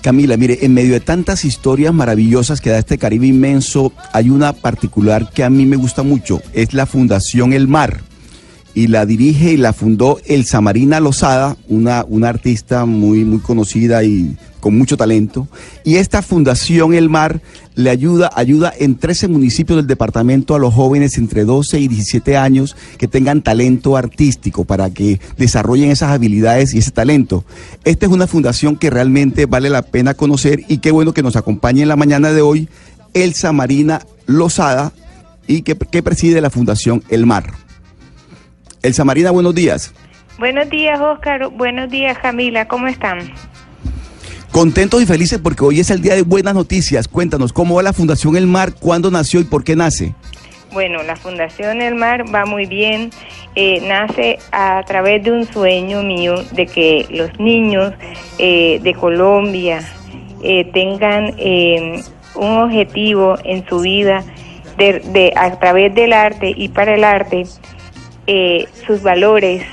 Camila, mire, en medio de tantas historias maravillosas que da este Caribe inmenso, hay una particular que a mí me gusta mucho, es la Fundación El Mar. Y la dirige y la fundó Elsa Marina Lozada, una, una artista muy, muy conocida y con mucho talento. Y esta Fundación El Mar le ayuda, ayuda en 13 municipios del departamento a los jóvenes entre 12 y 17 años que tengan talento artístico para que desarrollen esas habilidades y ese talento. Esta es una fundación que realmente vale la pena conocer y qué bueno que nos acompañe en la mañana de hoy Elsa Marina Lozada y que, que preside la Fundación El Mar. Elsa Marina, buenos días. Buenos días, Óscar. Buenos días, Camila. ¿Cómo están? Contentos y felices porque hoy es el día de buenas noticias. Cuéntanos, ¿cómo va la Fundación El Mar? ¿Cuándo nació y por qué nace? Bueno, la Fundación El Mar va muy bien. Eh, nace a través de un sueño mío de que los niños eh, de Colombia eh, tengan eh, un objetivo en su vida de, de- a través del arte y para el arte, eh, sus valores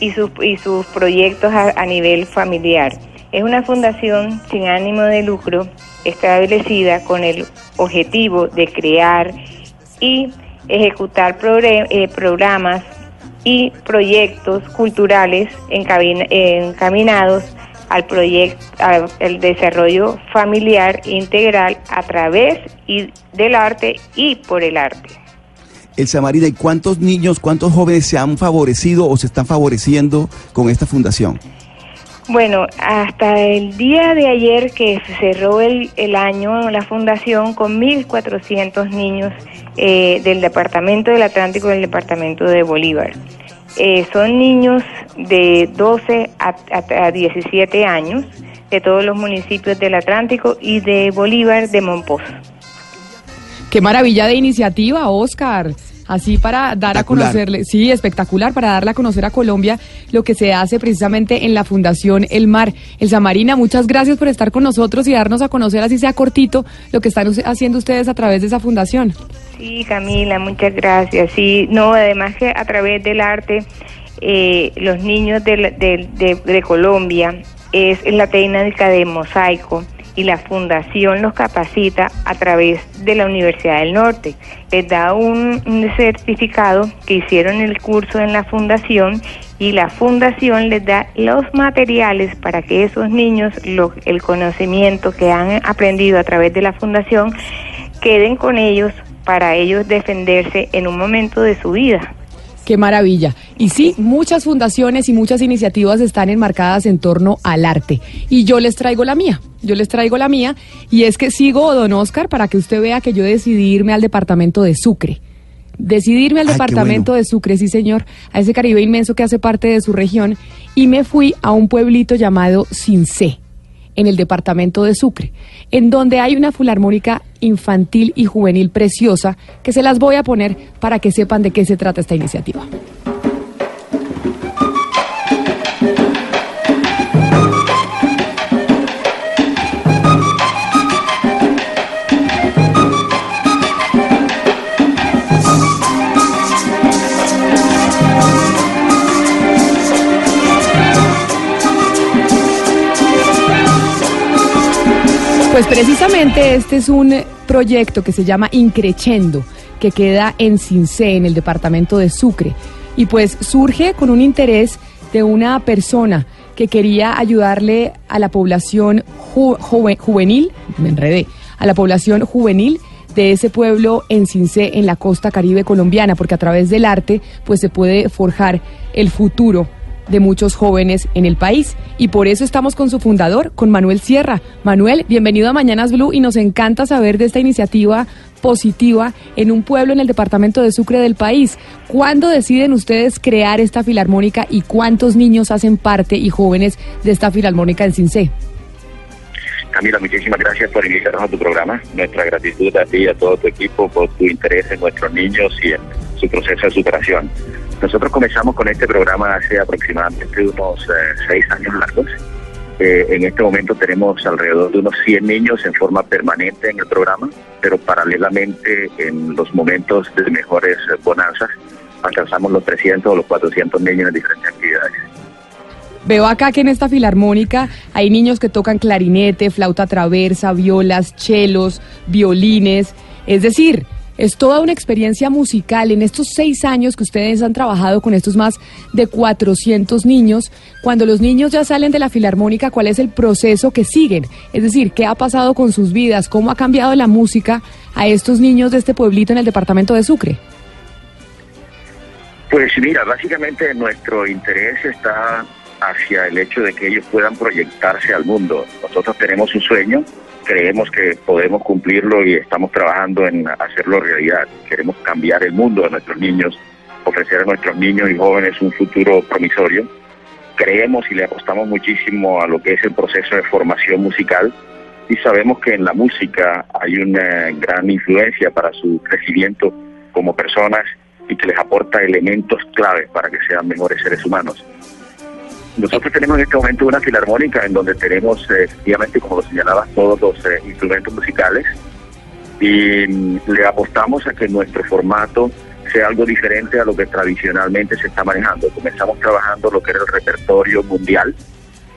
y sus, y sus proyectos a, nivel familiar. Es una fundación sin ánimo de lucro establecida con el objetivo de crear y ejecutar eh, programas y proyectos culturales encaminados al proyecto al desarrollo familiar integral a través del arte y por el arte. Elsa Marina, ¿y cuántos niños, cuántos jóvenes se han favorecido o se están favoreciendo con esta fundación? Bueno, hasta el día de ayer que se cerró el, el año, la fundación con 1.400 niños eh, del Departamento del Atlántico y del Departamento de Bolívar. Eh, son niños de 12 a, a- a 17 años de todos los municipios del Atlántico y de Bolívar de Monpós. Qué maravilla de iniciativa, Oscar. Así para dar a conocerle, sí, espectacular, para darle a conocer a Colombia lo que se hace precisamente en la Fundación El Mar. Elsa Marina, muchas gracias por estar con nosotros y darnos a conocer, así sea cortito, lo que están haciendo ustedes a través de esa fundación. Sí, Camila, muchas gracias. Sí, no, además que a través del arte, eh, los niños de, la- de- de- de Colombia es la técnica de mosaico y la fundación los capacita a través de la Universidad del Norte. Les da un, un certificado que hicieron el curso en la fundación y la fundación les da los materiales para que esos niños, lo- el conocimiento que han aprendido a través de la fundación, queden con ellos para ellos defenderse en un momento de su vida. Qué maravilla. Y sí, muchas fundaciones y muchas iniciativas están enmarcadas en torno al arte. Y yo les traigo la mía. Yo les traigo la mía. Y es que sigo, don Oscar, para que usted vea que yo decidí irme al departamento de Sucre. Decidirme al Ay, departamento bueno. de Sucre, sí señor, a ese Caribe inmenso que hace parte de su región. Y me fui a un pueblito llamado Cincé en el departamento de Sucre, en donde hay una filarmónica infantil y juvenil preciosa que se las voy a poner para que sepan de qué se trata esta iniciativa. Pues precisamente este es un proyecto que se llama Increchendo, que queda en Cincé, en el departamento de Sucre. Y pues surge con un interés de una persona que quería ayudarle a la población juvenil, me enredé, a la población juvenil de ese pueblo en Cincé, en la costa caribe colombiana, porque a través del arte pues se puede forjar el futuro de muchos jóvenes en el país. Y por eso estamos con su fundador, con Manuel Sierra. Manuel, bienvenido a Mañanas Blue y nos encanta saber de esta iniciativa positiva en un pueblo en el departamento de Sucre del país. ¿Cuándo deciden ustedes crear esta filarmónica y cuántos niños hacen parte y jóvenes de esta filarmónica en Cincé? Camila, muchísimas gracias por invitarnos a tu programa. Nuestra gratitud a ti y a todo tu equipo por tu interés en nuestros niños y en su proceso de superación. Nosotros comenzamos con este programa hace aproximadamente unos eh, seis años largos. Eh, en este momento tenemos alrededor de unos 100 niños en forma permanente en el programa, pero paralelamente en los momentos de mejores bonanzas alcanzamos los 300 o los 400 niños en diferentes actividades. Veo acá que en esta filarmónica hay niños que tocan clarinete, flauta traversa, violas, chelos, violines. Es decir, es toda una experiencia musical. En estos seis años que ustedes han trabajado con estos más de 400 niños, cuando los niños ya salen de la filarmónica, ¿cuál es el proceso que siguen? Es decir, ¿qué ha pasado con sus vidas? ¿Cómo ha cambiado la música a estos niños de este pueblito en el departamento de Sucre? Pues mira, básicamente nuestro interés está hacia el hecho de que ellos puedan proyectarse al mundo. Nosotros tenemos un sueño, creemos que podemos cumplirlo y estamos trabajando en hacerlo realidad. Queremos cambiar el mundo de nuestros niños, ofrecer a nuestros niños y jóvenes un futuro promisorio. Creemos y le apostamos muchísimo a lo que es el proceso de formación musical y sabemos que en la música hay una gran influencia para su crecimiento como personas y que les aporta elementos claves para que sean mejores seres humanos. Nosotros tenemos en este momento una filarmónica en donde tenemos, eh, efectivamente, como lo señalabas, todos los eh, instrumentos musicales y mm, le apostamos a que nuestro formato sea algo diferente a lo que tradicionalmente se está manejando. Comenzamos trabajando lo que era el repertorio mundial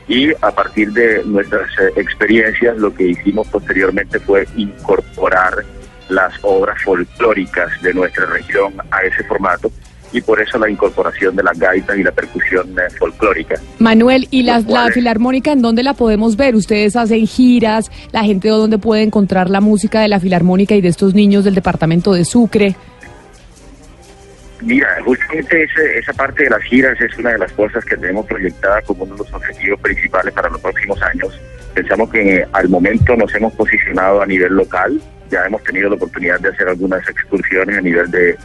y a partir de nuestras eh, experiencias lo que hicimos posteriormente fue incorporar las obras folclóricas de nuestra región a ese formato y por eso la incorporación de las gaitas y la percusión eh, folclórica. Manuel, ¿y la, la, filarmónica en dónde la podemos ver? Ustedes hacen giras, la gente de dónde puede encontrar la música de la filarmónica y de estos niños del departamento de Sucre. Mira, justamente esa parte de las giras es una de las cosas que tenemos proyectada como uno de los objetivos principales para los próximos años. Pensamos que al momento nos hemos posicionado a nivel local, ya hemos tenido la oportunidad de hacer algunas excursiones a nivel de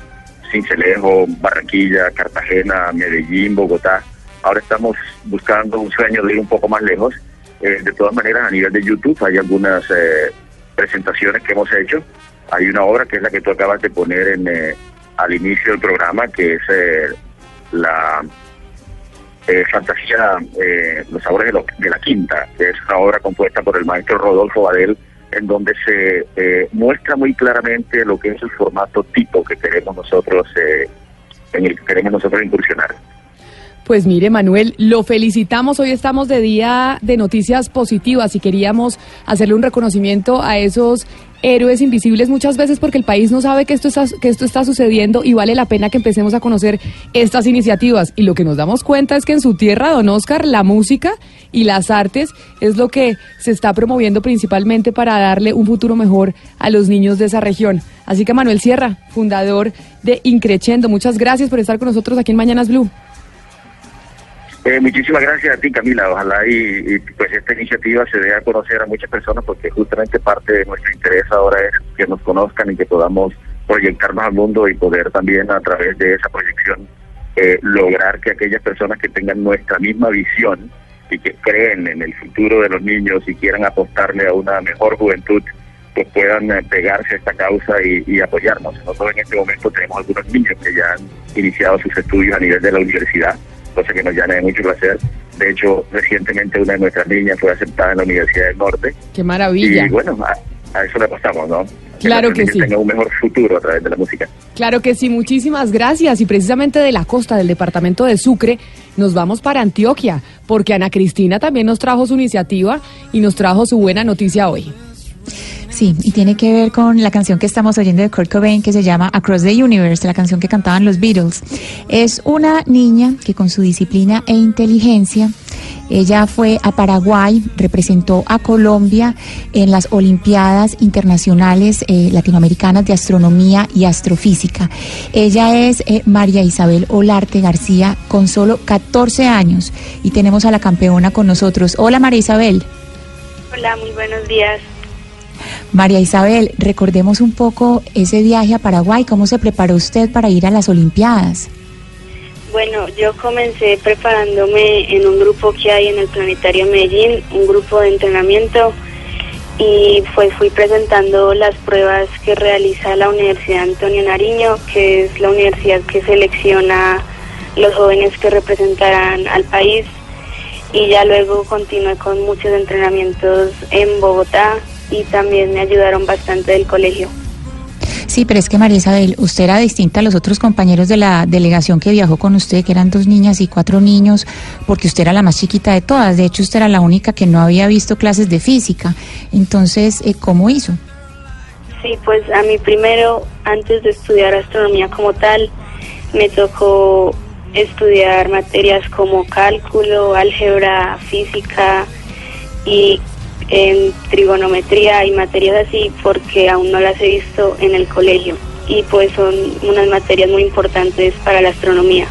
Cincelejo, Barranquilla, Cartagena, Medellín, Bogotá. Ahora estamos buscando un sueño de ir un poco más lejos. Eh, de todas maneras, a nivel de YouTube hay algunas eh, presentaciones que hemos hecho. Hay una obra que es la que tú acabas de poner en, eh, al inicio del programa, que es la fantasía Los sabores de, de, la quinta, que es una obra compuesta por el maestro Rodolfo Badel en donde se eh, muestra muy claramente lo que es el formato tipo que queremos nosotros, eh, en el que queremos nosotros incursionar. Pues mire, Manuel, lo felicitamos. Hoy estamos de día de noticias positivas y queríamos hacerle un reconocimiento a esos héroes invisibles muchas veces porque el país no sabe que esto está, sucediendo y vale la pena que empecemos a conocer estas iniciativas. Y lo que nos damos cuenta es que en su tierra, don Oscar, la música y las artes es lo que se está promoviendo principalmente para darle un futuro mejor a los niños de esa región. Así que Manuel Sierra, fundador de Increchendo, muchas gracias por estar con nosotros aquí en Mañanas Blue. Eh, muchísimas gracias a ti, Camila. Ojalá y, pues esta iniciativa se dé a conocer a muchas personas porque justamente parte de nuestro interés ahora es que nos conozcan y que podamos proyectarnos al mundo y poder también a través de esa proyección eh, lograr que aquellas personas que tengan nuestra misma visión y que creen en el futuro de los niños y quieran apostarle a una mejor juventud, pues puedan eh, pegarse a esta causa y, y apoyarnos. Nosotros en este momento tenemos algunos niños que ya han iniciado sus estudios a nivel de la universidad cosa que nos llena de mucho placer. De hecho, recientemente una de nuestras niñas fue aceptada en la Universidad del Norte. ¡Qué maravilla! Y bueno, a, eso le apostamos, ¿no? Claro que, sí. Tenga un mejor futuro a través de la música. Claro que sí, muchísimas gracias. Y precisamente de la costa del departamento de Sucre nos vamos para Antioquia, porque Ana Cristina también nos trajo su iniciativa y nos trajo su buena noticia hoy. Sí, y tiene que ver con la canción que estamos oyendo de Kurt Cobain que se llama Across the Universe, la canción que cantaban los Beatles. Es una niña que con su disciplina e inteligencia ella fue a Paraguay, representó a Colombia en las Olimpiadas Internacionales eh, Latinoamericanas de Astronomía y Astrofísica. Ella es eh, María Isabel Olarte García, con solo 14 años, y tenemos a la campeona con nosotros. Hola María Isabel. Hola, muy buenos días. María Isabel, recordemos un poco ese viaje a Paraguay, ¿cómo se preparó usted para ir a las Olimpiadas? Bueno, yo comencé preparándome en un grupo que hay en el Planetario Medellín, un grupo de entrenamiento y pues fui presentando las pruebas que realiza la Universidad Antonio Nariño, que es la universidad que selecciona los jóvenes que representarán al país y ya luego continué con muchos entrenamientos en Bogotá y también me ayudaron bastante del colegio. Sí, pero es que María Isabel, usted era distinta a los otros compañeros de la delegación que viajó con usted, que eran dos niñas y cuatro niños, porque usted era la más chiquita de todas. De hecho, usted era la única que no había visto clases de física. Entonces, eh, ¿cómo hizo? Sí, pues a mí primero, antes de estudiar astronomía como tal, me tocó estudiar materias como cálculo, álgebra, física y en trigonometría y materias así porque aún no las he visto en el colegio y pues son unas materias muy importantes para la astronomía.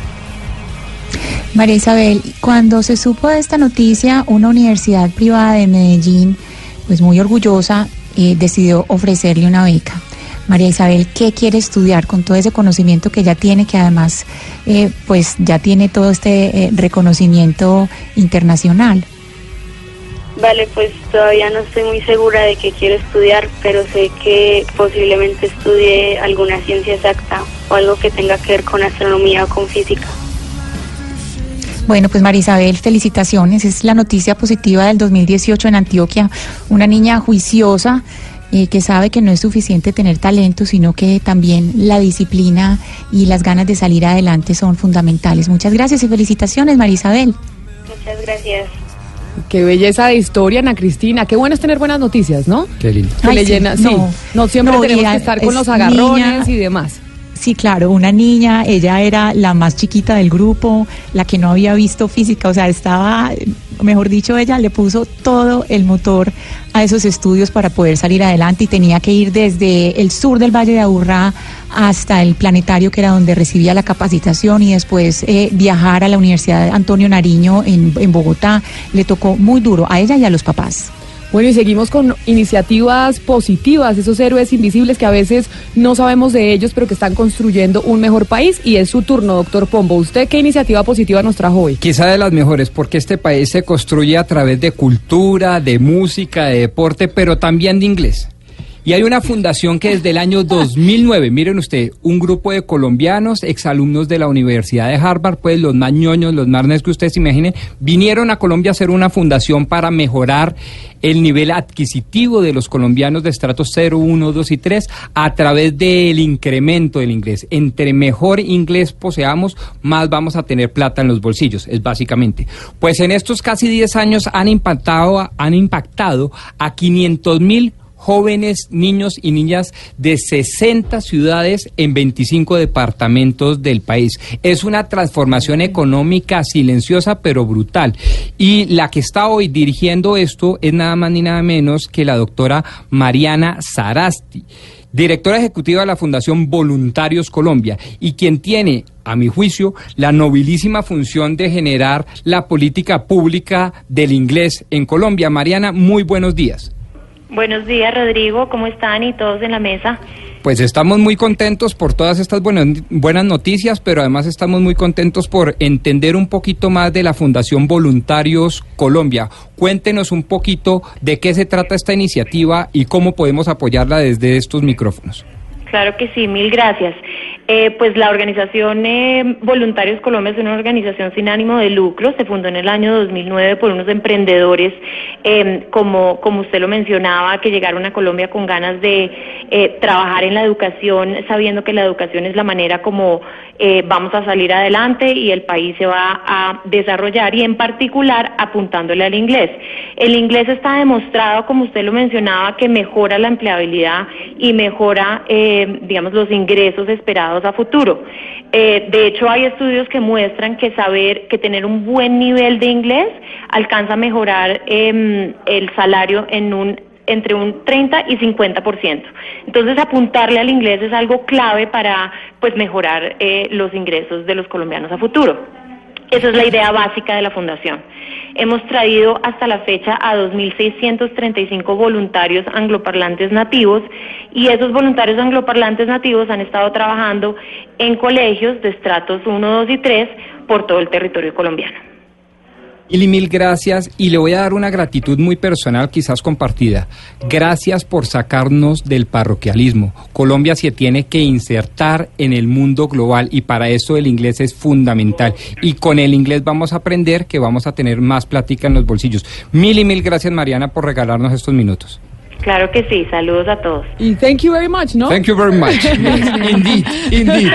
María Isabel, cuando se supo de esta noticia, una universidad privada de Medellín, pues muy orgullosa, eh, decidió ofrecerle una beca. María Isabel, ¿qué quiere estudiar con todo ese conocimiento que ya tiene, que además eh, pues ya tiene todo este eh, reconocimiento internacional? Vale, pues todavía no estoy muy segura de qué quiero estudiar, pero sé que posiblemente estudie alguna ciencia exacta o algo que tenga que ver con astronomía o con física. Bueno, pues María Isabel, felicitaciones. Es la noticia positiva del 2018 en Antioquia. Una niña juiciosa eh, que sabe que no es suficiente tener talento, sino que también la disciplina y las ganas de salir adelante son fundamentales. Muchas gracias y felicitaciones, María Isabel. Muchas gracias. Qué belleza de historia, Ana Cristina. Qué bueno es tener buenas noticias, ¿no? Qué lindo. Que Ay, le sí, llena, sí. no. No, siempre No, tenemos que estar con los agarrones niña- y demás. Sí, claro, una niña, ella era la más chiquita del grupo, la que no había visto física, o sea, estaba, mejor dicho, ella le puso todo el motor a esos estudios para poder salir adelante y tenía que ir desde el sur del Valle de Aburrá hasta el planetario que era donde recibía la capacitación y después eh, viajar a la Universidad Antonio Nariño en, en Bogotá. Le tocó muy duro a ella y a los papás. Bueno, y seguimos con iniciativas positivas, esos héroes invisibles que a veces no sabemos de ellos, pero que están construyendo un mejor país. Y es su turno, doctor Pombo. ¿Usted qué iniciativa positiva nos trajo hoy? Quizá de las mejores, porque este país se construye a través de cultura, de música, de deporte, pero también de inglés. Y hay una fundación que desde el año 2009, miren usted, un grupo de colombianos, exalumnos de la Universidad de Harvard, pues los más ñoños, los más nerds que ustedes imaginen, vinieron a Colombia a hacer una fundación para mejorar el nivel adquisitivo de los colombianos de estratos 0, 1, 2 y 3 a través del incremento del inglés. Entre mejor inglés poseamos, más vamos a tener plata en los bolsillos, es básicamente. Pues en estos casi 10 años han impactado, han impactado a 500 mil jóvenes, niños y niñas de 60 ciudades en 25 departamentos del país. Es una transformación económica silenciosa pero brutal. Y la que está hoy dirigiendo esto es nada más ni nada menos que la doctora Mariana Sarasti directora ejecutiva de la Fundación Voluntarios Colombia y quien tiene, a mi juicio, la nobilísima función de generar la política pública del inglés en Colombia. Mariana, muy buenos días. Buenos días, Rodrigo. ¿Cómo están y todos en la mesa? Pues estamos muy contentos por todas estas buenas, buenas noticias, pero además estamos muy contentos por entender un poquito más de la Fundación Voluntarios Colombia. Cuéntenos un poquito de qué se trata esta iniciativa y cómo podemos apoyarla desde estos micrófonos. Claro que sí, mil gracias. Eh, pues la organización eh, Voluntarios Colombia es una organización sin ánimo de lucro, se fundó en el año 2009 por unos emprendedores, eh, como, como usted lo mencionaba, que llegaron a Colombia con ganas de eh, trabajar en la educación, sabiendo que la educación es la manera como eh, vamos a salir adelante y el país se va a desarrollar y en particular apuntándole al inglés. El inglés está demostrado, como usted lo mencionaba, que mejora la empleabilidad y mejora, digamos, los ingresos esperados a futuro. Eh, de hecho, hay estudios que muestran que saber, que tener un buen nivel de inglés alcanza a mejorar eh, el salario en un entre un 30 y 50%. Entonces, apuntarle al inglés es algo clave para pues mejorar eh, los ingresos de los colombianos a futuro. Esa es la idea básica de la fundación. Hemos traído hasta la fecha a 2.635 voluntarios angloparlantes nativos y esos voluntarios angloparlantes nativos han estado trabajando en colegios de estratos 1, 2 y 3 por todo el territorio colombiano. Mil y mil gracias y le voy a dar una gratitud muy personal, quizás compartida. Gracias por sacarnos del parroquialismo. Colombia se tiene que insertar en el mundo global y para eso el inglés es fundamental. Y con el inglés vamos a aprender que vamos a tener más plática en los bolsillos. Mil y mil gracias Mariana por regalarnos estos minutos. Claro que sí, saludos a todos. Y thank you very much, ¿no? Thank you very much. indeed, indeed.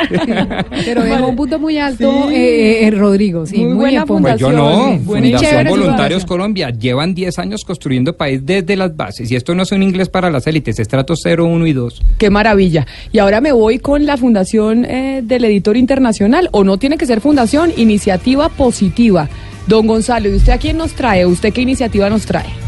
Pero dejó un punto muy alto eh, eh, Rodrigo, sí, Muy muy, buena bien, Pombo. Pues yo no, Buena Fundación Voluntarios fundación. Colombia, llevan 10 años construyendo país desde las bases y esto no es un inglés para las élites, estrato 0, 1 y 2. Qué maravilla. Y ahora me voy con la fundación eh, del editor internacional, o no tiene que ser fundación, iniciativa positiva. Don Gonzalo, ¿y usted a quién nos trae? ¿Usted qué iniciativa nos trae?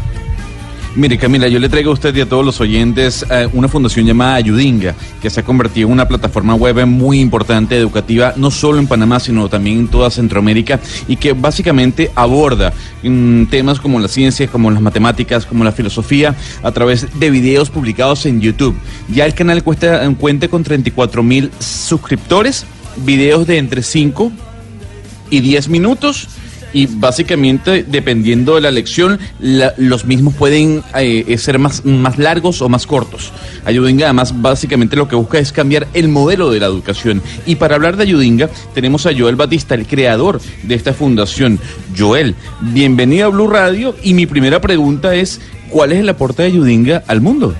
Mire, Camila, yo le traigo a usted y a todos los oyentes eh, una fundación llamada Ayudinga, que se ha convertido en una plataforma web muy importante educativa, no solo en Panamá, sino también en toda Centroamérica, y que básicamente aborda mm, temas como la ciencia, como las matemáticas, como la filosofía, a través de videos publicados en YouTube. Ya el canal cuesta, cuenta con 34 mil suscriptores, videos de entre 5 y 10 minutos. Y básicamente, dependiendo de la lección, la- los mismos pueden eh, ser más, más largos o más cortos. Ayudinga, además, básicamente lo que busca es cambiar el modelo de la educación. Y para hablar de Ayudinga, tenemos a Joel Batista, el creador de esta fundación. Joel, bienvenido a Blue Radio. Y mi primera pregunta es: ¿cuál es el aporte de Ayudinga al mundo?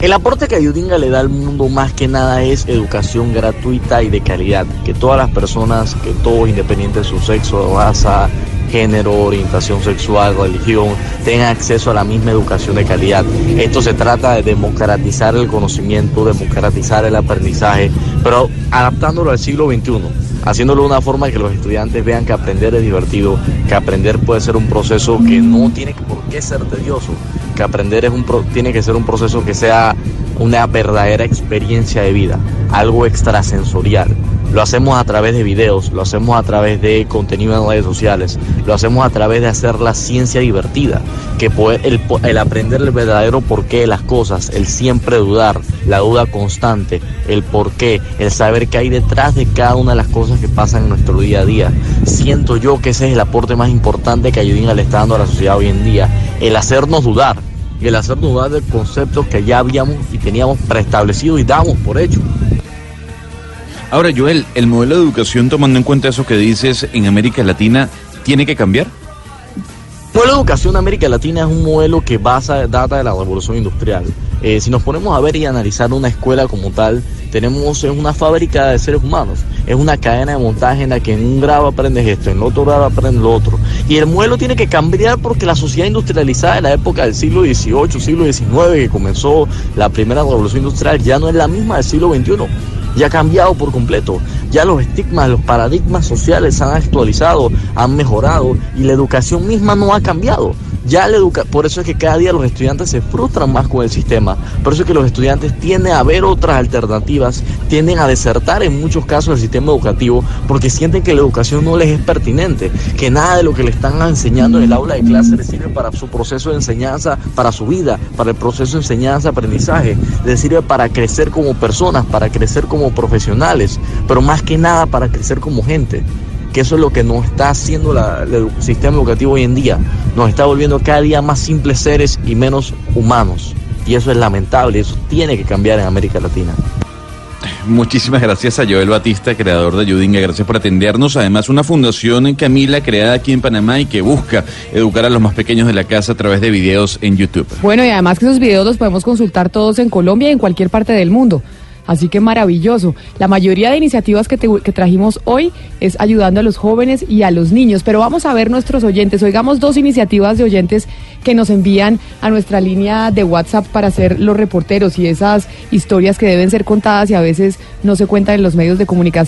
El aporte que Ayudinga le da al mundo más que nada es educación gratuita y de calidad. Que todas las personas, que todos, independiente de su sexo, raza, género, orientación sexual, religión, tengan acceso a la misma educación de calidad. Esto se trata de democratizar el conocimiento, democratizar el aprendizaje, pero adaptándolo al siglo XXI haciéndolo de una forma que los estudiantes vean que aprender es divertido, que aprender puede ser un proceso que no tiene por qué ser tedioso, que aprender es un pro- tiene que ser un proceso que sea una verdadera experiencia de vida, algo extrasensorial. Lo hacemos a través de videos, lo hacemos a través de contenido en redes sociales, lo hacemos a través de hacer la ciencia divertida, que puede- el, el aprender el verdadero porqué de las cosas, el siempre dudar, la duda constante, el porqué, el saber qué hay detrás de cada una de las cosas que pasan en nuestro día a día. Siento yo que ese es el aporte más importante que Ayudinga le está dando a la sociedad hoy en día, el hacernos dudar, y el hacernos dudar de conceptos que ya habíamos y teníamos preestablecidos y damos por hecho. Ahora, Joel, ¿el modelo de educación, tomando en cuenta eso que dices en América Latina, tiene que cambiar? Modelo de educación en América Latina es un modelo que basa, data de la revolución industrial. Eh, si nos ponemos a ver y analizar una escuela como tal, tenemos una fábrica de seres humanos, es una cadena de montaje en la que en un grado aprendes esto, en el otro grado aprendes lo otro. Y el modelo tiene que cambiar porque la sociedad industrializada de la época del siglo XVIII, siglo XIX, que comenzó la primera revolución industrial, ya no es la misma del siglo XXI ya ha cambiado por completo. Ya los estigmas, los paradigmas sociales se han actualizado, han mejorado y la educación misma no ha cambiado. Ya la educa por eso es que cada día los estudiantes se frustran más con el sistema. Por eso es que los estudiantes tienden a ver otras alternativas, tienden a desertar en muchos casos del sistema educativo porque sienten que la educación no les es pertinente, que nada de lo que le están enseñando en el aula de clase les sirve para su proceso de enseñanza, para su vida, para el proceso de enseñanza-aprendizaje, les sirve para crecer como personas, para crecer como profesionales, pero más que nada para crecer como gente que eso es lo que nos está haciendo la- el sistema educativo hoy en día. Nos está volviendo cada día más simples seres y menos humanos. Y eso es lamentable, eso tiene que cambiar en América Latina. Muchísimas gracias a Joel Batista, creador de Ayudinga. Gracias por atendernos. Además, una fundación en Camila creada aquí en Panamá y que busca educar a los más pequeños de la casa a través de videos en YouTube. Bueno, y además que esos videos los podemos consultar todos en Colombia y en cualquier parte del mundo. Así que maravilloso. La mayoría de iniciativas que, trajimos hoy es ayudando a los jóvenes y a los niños. Pero vamos a ver nuestros oyentes. Oigamos dos iniciativas de oyentes que nos envían a nuestra línea de WhatsApp para ser los reporteros y esas historias que deben ser contadas y a veces no se cuentan en los medios de comunicación.